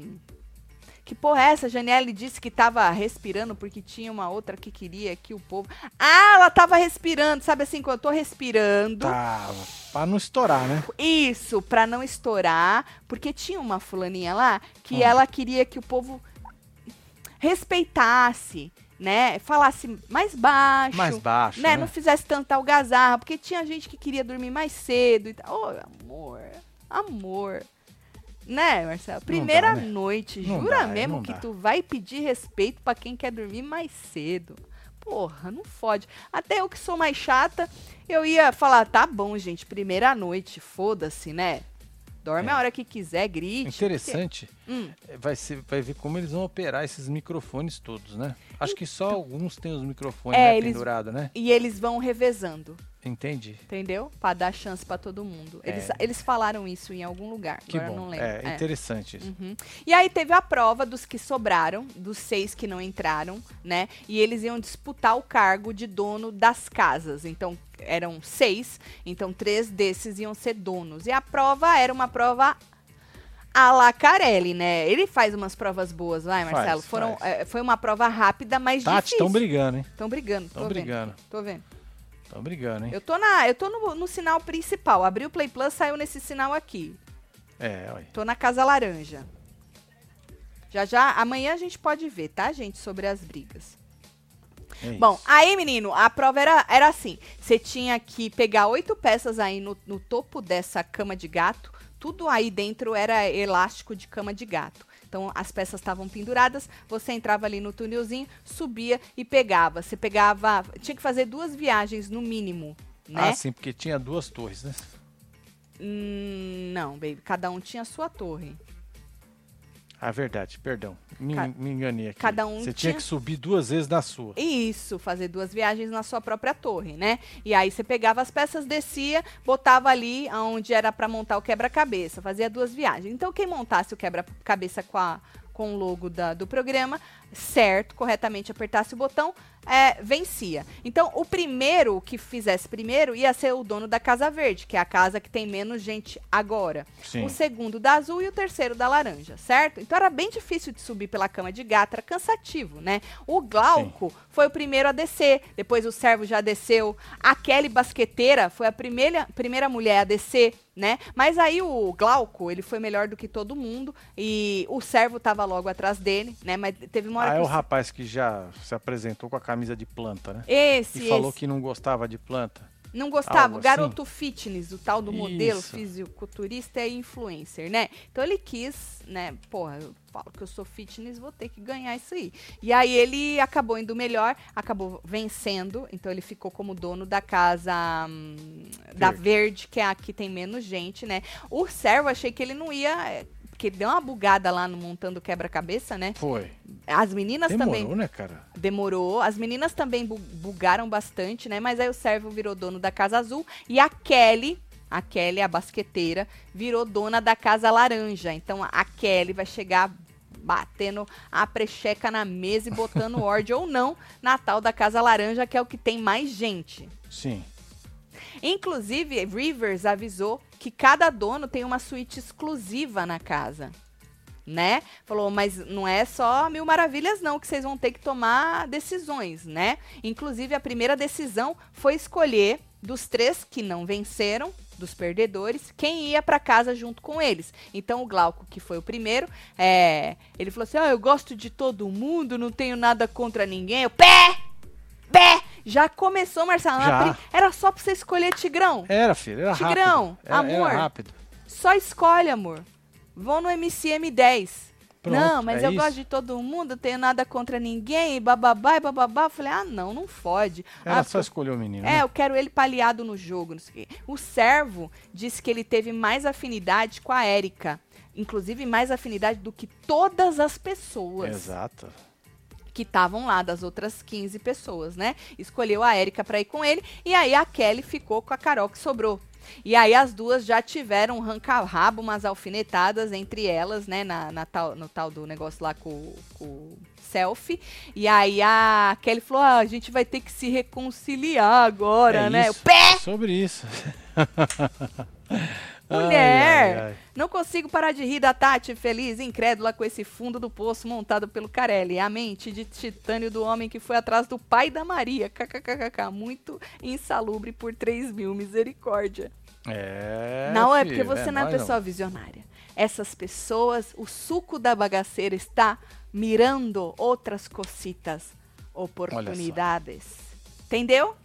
Que porra é essa? A Janiele disse que tava respirando porque tinha uma outra que queria que o povo. Ah, ela tava respirando, sabe assim, quando eu tô respirando. Tá, pra não estourar, né? Isso, pra não estourar, porque tinha uma fulaninha lá que Hum. ela queria que o povo respeitasse, né? Falasse mais baixo, Mais baixo, né? né? Não fizesse tanta algazarra, porque tinha gente que queria dormir mais cedo e tal. Ô, amor, amor. Né, Marcelo? Primeira né? noite, Não jura dá, mesmo não que dá. tu vai pedir respeito pra quem quer dormir mais cedo. Porra, não fode. Até eu que sou mais chata, eu ia falar, tá bom, gente, primeira noite, foda-se, né? Dorme É. a hora que quiser, grite. Interessante. Hum, é, Vai, ser, vai ver como eles vão operar esses microfones todos, né? Acho que só alguns têm os microfones É, né, eles- pendurados, né? e eles vão revezando, Entendi. entendeu? Pra dar chance pra todo mundo. Eles, É. eles falaram isso em algum lugar, Que agora eu bom. não lembro. É, É. interessante isso. Uhum. E aí teve a prova dos que sobraram, dos seis que não entraram, né? E eles iam disputar o cargo de dono das casas. Então, eram seis, então três desses iam ser donos. E a prova era uma prova a la Carelli, né? Ele faz umas provas boas, vai, Faz, Marcelo? Foram, faz. é, foi uma prova rápida, mas Tati, difícil. estão brigando, hein? Estão brigando, tô Estão vendo. brigando. Tô vendo. Tão brigando, hein? Eu tô, na, eu tô no, no sinal principal. Abri o Play Plus, saiu nesse sinal aqui. É, olha. Tô na Casa Laranja. Já já, amanhã a gente pode ver, tá, gente, sobre as brigas. É Bom, aí, menino, a prova era, era assim: você tinha que pegar oito peças aí no, no topo dessa cama de gato. Tudo aí dentro era elástico de cama de gato. Então as peças estavam penduradas, você entrava ali no túnelzinho, subia e pegava. Você pegava. Tinha que fazer duas viagens no mínimo, né? Ah, sim, porque tinha duas torres, né? Hum, não, baby. Cada um tinha a sua torre. Ah, verdade, perdão. Me, Ca- me enganei aqui. cada um Você tinha- tinha que subir duas vezes na sua. Isso, fazer duas viagens na sua própria torre, né? E aí você pegava as peças, descia, botava ali onde era pra montar o quebra-cabeça, fazia duas viagens. Então quem montasse o quebra-cabeça com, a- com o logo da- do programa, certo, corretamente apertasse o botão, é, vencia. Então o primeiro que fizesse primeiro ia ser o dono da Casa Verde, que é a casa que tem menos gente agora. Sim. O segundo da azul e o terceiro da laranja, certo? Então era bem difícil de subir pela cama de gato, era cansativo, né? O Glauco foi o primeiro a descer, depois o servo já desceu. A Kelly Basqueteira foi a primeira, primeira mulher a descer, né? Mas aí o Glauco, ele foi melhor do que todo mundo e o servo tava logo atrás dele, né? Mas teve uma hora Ah, é o rapaz que já se apresentou com a camisa de planta, né? esse, E falou esse. que não gostava de planta. Não gostava. Algo O garoto assim? fitness, o tal do modelo Isso. fisiculturista e influencer, né? Então ele quis, né? Porra, eu falo que eu sou fitness, vou ter que ganhar isso aí. E aí ele acabou indo melhor, acabou vencendo. Então ele ficou como dono da casa hum, da Verde, que é a que tem menos gente, né? O servo, achei que ele não ia. Porque deu uma bugada lá no montando quebra-cabeça, né? Foi. As meninas Demorou, também né, cara? demorou. As meninas também bu- bugaram bastante, né? Mas aí o servo virou dono da Casa Azul e a Kelly, a Kelly, a basqueteira, virou dona da Casa Laranja. Então a Kelly vai chegar batendo a precheca na mesa e botando (laughs) ordem ou não na tal da Casa Laranja, que é o que tem mais gente. Sim. Inclusive, Rivers avisou que cada dono tem uma suíte exclusiva na casa. Né? Falou, mas não é só mil maravilhas, não, que vocês vão ter que tomar decisões, né? Inclusive, a primeira decisão foi escolher dos três que não venceram, dos perdedores, quem ia para casa junto com eles. Então, o Glauco, que foi o primeiro, é, ele falou assim: ah, eu gosto de todo mundo, não tenho nada contra ninguém. Eu, pé! Pé! Já começou, Marcelo. Já. Era só pra você escolher Tigrão. Era, filho, era Tigrão, rápido. Era, amor. Era rápido. Só escolhe, amor. Vão no MCM10. Pronto, não, mas é eu gosto isso. de todo mundo, tenho nada contra ninguém, e bababá e bababá. Eu falei, ah, não, não fode. Era ah, só escolher o menino. é, né? eu quero ele paliado no jogo, não sei o quê. O servo disse que ele teve mais afinidade com a Érica. Inclusive, mais afinidade do que todas as pessoas Exato. Que estavam lá, das outras 15 pessoas, né? Escolheu a Érica pra ir com ele, e aí a Kelly ficou com a Carol que sobrou. E aí as duas já tiveram um ranca-rabo, umas alfinetadas entre elas, né? Na, na tal, no tal do negócio lá com, com o selfie. E aí a Kelly falou: ah, a gente vai ter que se reconciliar agora, é né? isso. O pé! Sobre isso. (laughs) Mulher! Ai, ai, ai. Não consigo parar de rir da Tati, feliz incrédula com esse fundo do poço montado pelo Carelli. A mente de titânio do homem que foi atrás do pai da Maria. KKKK. Muito insalubre por 3 mil. Misericórdia. É. não é porque você não é pessoa visionária. Essas pessoas, o suco da bagaceira está mirando outras cositas, oportunidades. Entendeu?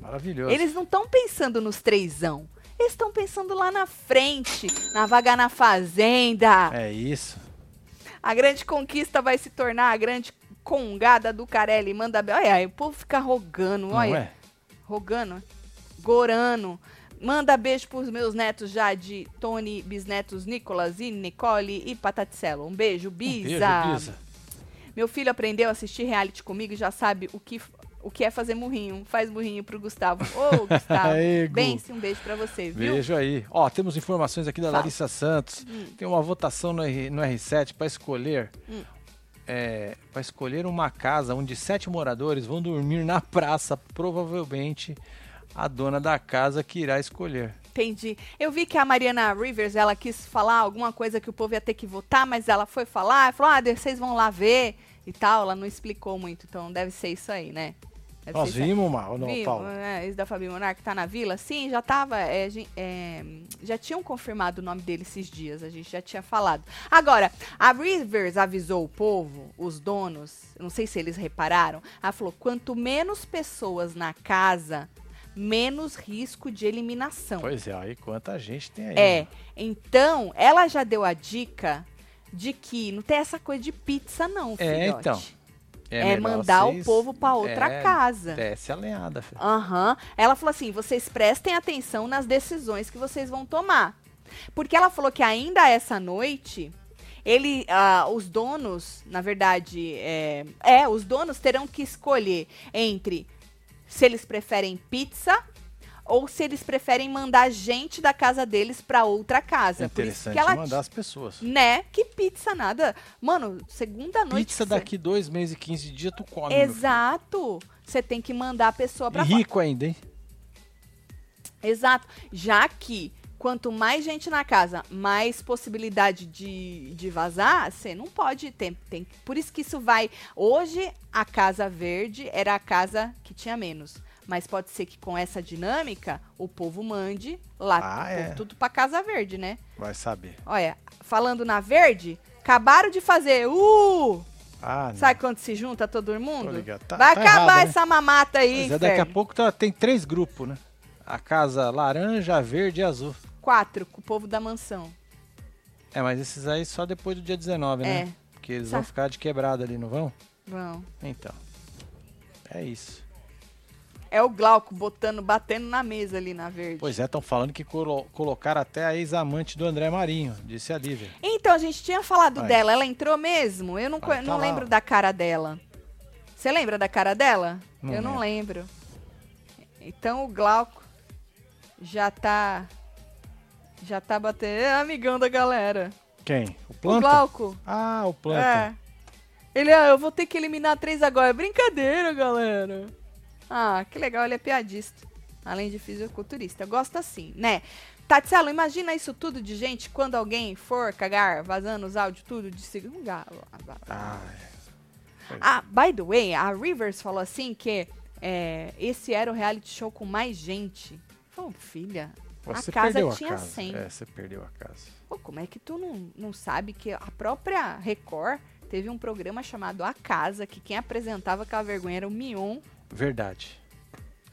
Maravilhoso. Eles não estão pensando nos trêsão. Eles estão pensando lá na frente, na vaga na fazenda. É isso. A grande conquista vai se tornar a grande congada do Carelli. Manda. Olha aí, o povo fica rogando, Não olha. é? Rogando, gorano. Manda beijo pros meus netos já de Tony, bisnetos Nicolas e Nicole e Pataticello. Um beijo, Um Bisa. beijo, Bisa. Meu filho aprendeu a assistir reality comigo e já sabe o que, o que é fazer murrinho. Faz murrinho pro Gustavo. Ô, (laughs) Gustavo. Bem-se, um beijo pra você, viu? Beijo aí. Ó, temos informações aqui da Fala. Larissa Santos. Hum. Tem uma votação no, R, no R7 para escolher. Hum. É, para escolher uma casa onde sete moradores vão dormir na praça, provavelmente a dona da casa que irá escolher. Entendi. Eu vi que a Mariana Rivers, ela quis falar alguma coisa que o povo ia ter que votar, mas ela foi falar, falou, ah, vocês vão lá ver e tal. Ela não explicou muito, então deve ser isso aí, né? Deve Nós ser isso. vimos, Mal, não, Viu? Paulo. É, esse da Fabi Monar que tá na vila? Sim, já tava. é, é, já tinham confirmado o nome dele esses dias, a gente já tinha falado. Agora, a Rivers avisou o povo, os donos, não sei se eles repararam, ela falou: quanto menos pessoas na casa, menos risco de eliminação. Pois é, aí quanta gente tem aí. É. mano. Então, ela já deu a dica de que não tem essa coisa de pizza, não, filhote. É, então. É, melhor mandar vocês- o povo pra outra é, casa. Desce a lenhada, filho. Aham. Ela falou assim: vocês prestem atenção nas decisões que vocês vão tomar. Porque ela falou que ainda essa noite, ele, ah, os donos, na verdade, é, é, os donos terão que escolher entre se eles preferem pizza ou se eles preferem mandar gente da casa deles pra outra casa. Por isso Interessante que ela mandar as pessoas. né? Que pizza nada. Mano, segunda noite. Pizza daqui dois meses e 15 dias tu come. Exato. Você tem que mandar a pessoa E pra fora. rico ainda, hein? Exato. Já que quanto mais gente na casa, mais possibilidade de, de vazar, você não pode ter. Tem, por isso que isso vai. Hoje, a Casa Verde era a casa que tinha menos. Mas pode ser que com essa dinâmica, o povo mande lá. Ah, é. povo tudo pra Casa Verde, né? Vai saber. Olha, falando na verde, acabaram de fazer. Uh! Ah, não. Sabe quando se junta todo mundo? Tá- Vai tá acabar errado, né? essa mamata aí, Mas é, daqui a pouco tá- tem três grupos, né? A casa laranja, verde e azul. Quatro, com o povo da mansão. É, mas esses aí só depois do dia 19, né? É. Porque eles Sa- vão ficar de quebrada ali, não vão? Vão. Então. É isso. É o Glauco botando, batendo na mesa ali na verde. Pois é, estão falando que colo- colocaram até a ex-amante do André Marinho, disse a Lívia. Então, a gente tinha falado Vai. dela. Ela entrou mesmo? Eu não, Vai, tá não lá, lembro da cara dela. Você lembra da cara dela? Não Eu não lembro. Então o Glauco já tá. Já tá batendo. É amigão da galera. Quem? O O Planta? Glauco. Ah, o Planta. É. Ele, ah, eu vou ter que eliminar três agora. É brincadeira, galera. Ah, que legal, ele é piadista. Além de fisiculturista. Eu gosto assim, né? Tatselo, imagina isso tudo de gente quando alguém for cagar, vazando os áudios tudo de segundo. Ah, Ah, by the way, a Rivers falou assim que é, esse era o reality show com mais gente. Falei, filha, você a casa a tinha casa. 100. É, você perdeu a casa. Pô, como é que tu não, não sabe que a própria Record teve um programa chamado A Casa, que quem apresentava aquela vergonha era o Mion. Verdade.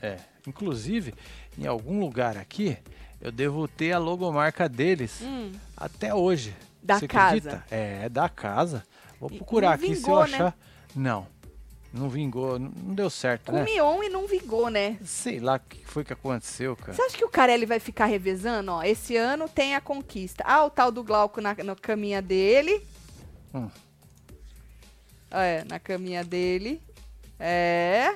É. Inclusive, em algum lugar aqui, eu devo ter a logomarca deles Hum, até hoje. Da Você casa. acredita? É, da casa. Vou procurar não aqui se eu vingou, né? achar. Não. Não vingou. Não deu certo, com né? o Mion e não vingou, né? Sei lá o que foi que aconteceu, cara. Você acha que o Carelli vai ficar revezando? Ó, esse ano tem a conquista. Ah, o tal do Glauco na, na caminha dele. Hum. É, na caminha dele. É.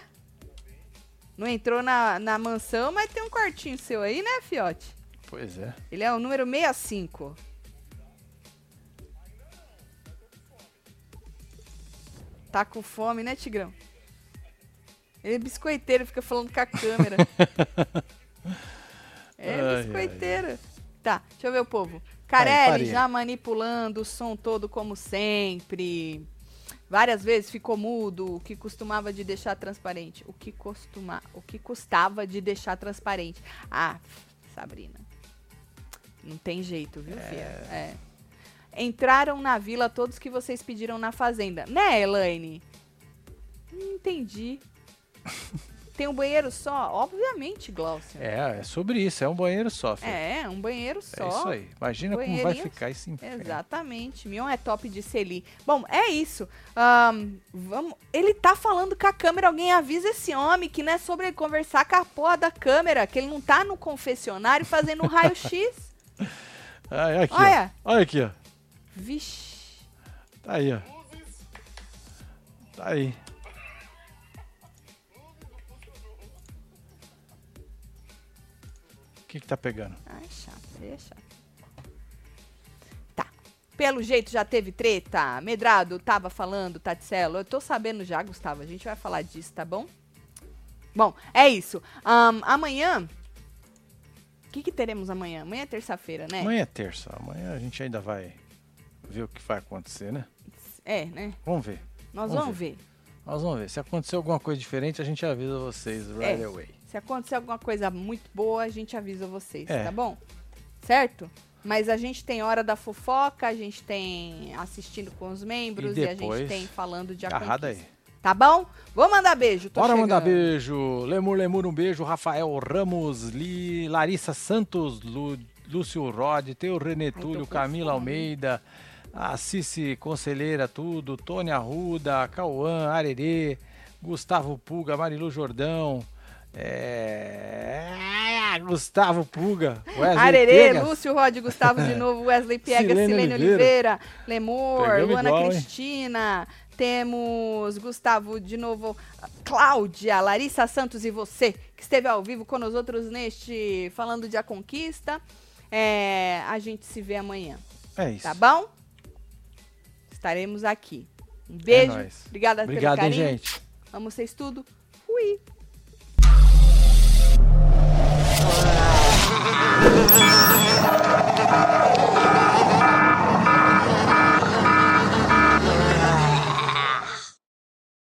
Não entrou na, na mansão, mas tem um quartinho seu aí, né, Fiote? Pois é. Ele é o número 65. Tá com fome, né, Tigrão? Ele é biscoiteiro, fica falando com a câmera. (laughs) é Ai, ai, biscoiteiro. Tá, deixa eu ver o povo. Carelli já manipulando o som todo como sempre. Várias vezes ficou mudo, o que costumava de deixar transparente. O que costuma, o que custava de deixar transparente. Ah, Sabrina. Não tem jeito, viu, filha? É. Entraram na vila todos que vocês pediram na fazenda. Né, Elaine? Não entendi. (laughs) Tem um banheiro só? Obviamente, Glaucia. É, é sobre isso. É um banheiro só, filho. É, um banheiro só. É isso aí. Imagina como vai ficar esse inferno. Exatamente. Mion é top de Celi. Bom, é isso. Ahn, vamos. Ele tá falando com a câmera. Alguém avisa esse homem que não é sobre ele conversar com a porra da câmera. Que ele não tá no confessionário fazendo um raio-x. (laughs) Ah, aqui, Olha. ó. Olha aqui, ó. Vixe. Tá aí, ó. Tá aí. Que que tá pegando? Ai, chato, é chato. Tá. Pelo jeito já teve treta. Medrado tava falando, Tatselo. Eu tô sabendo já, Gustavo. A gente vai falar disso, tá bom? Bom, é isso. Ahn, amanhã. O que, que teremos amanhã? Amanhã é terça-feira, né? Amanhã é terça. Amanhã a gente ainda vai ver o que vai acontecer, né? É, né? Vamos ver. Nós Vamos vamos ver. Nós vamos ver. Se acontecer alguma coisa diferente, a gente avisa vocês right É. away. Se acontecer alguma coisa muito boa, a gente avisa vocês, É. tá bom? Certo? Mas a gente tem hora da fofoca, a gente tem assistindo com os membros E e, a gente tem falando de Agarrada aí. Tá bom? Vou mandar beijo, tô Bora chegando. mandar beijo. Lemur, Lemur, um beijo. Rafael Ramos, Li, Larissa Santos, Lu, Lúcio Rod, Teu René Túlio, Camila fome. Almeida, a Cici Conselheira, tudo, Tônia Arruda, Cauã, Arerê, Gustavo Puga, Marilu Jordão, é... Gustavo Puga, Wesley Arerê, Pegas. Lúcio Rod, Gustavo de (laughs) novo, Wesley Piegas, Silene Silene, Oliveira. Oliveira, Lemur, Pegamos Luana igual, hein? Cristina, temos Gustavo de novo, Cláudia, Larissa Santos e você, que esteve ao vivo com nós outros neste Falando de A Conquista. É, a gente se vê amanhã, É isso. tá bom? Estaremos aqui. Um beijo, É obrigada Obrigado, pelo hein, carinho. gente. Amo vocês tudo. Fui. Thank you.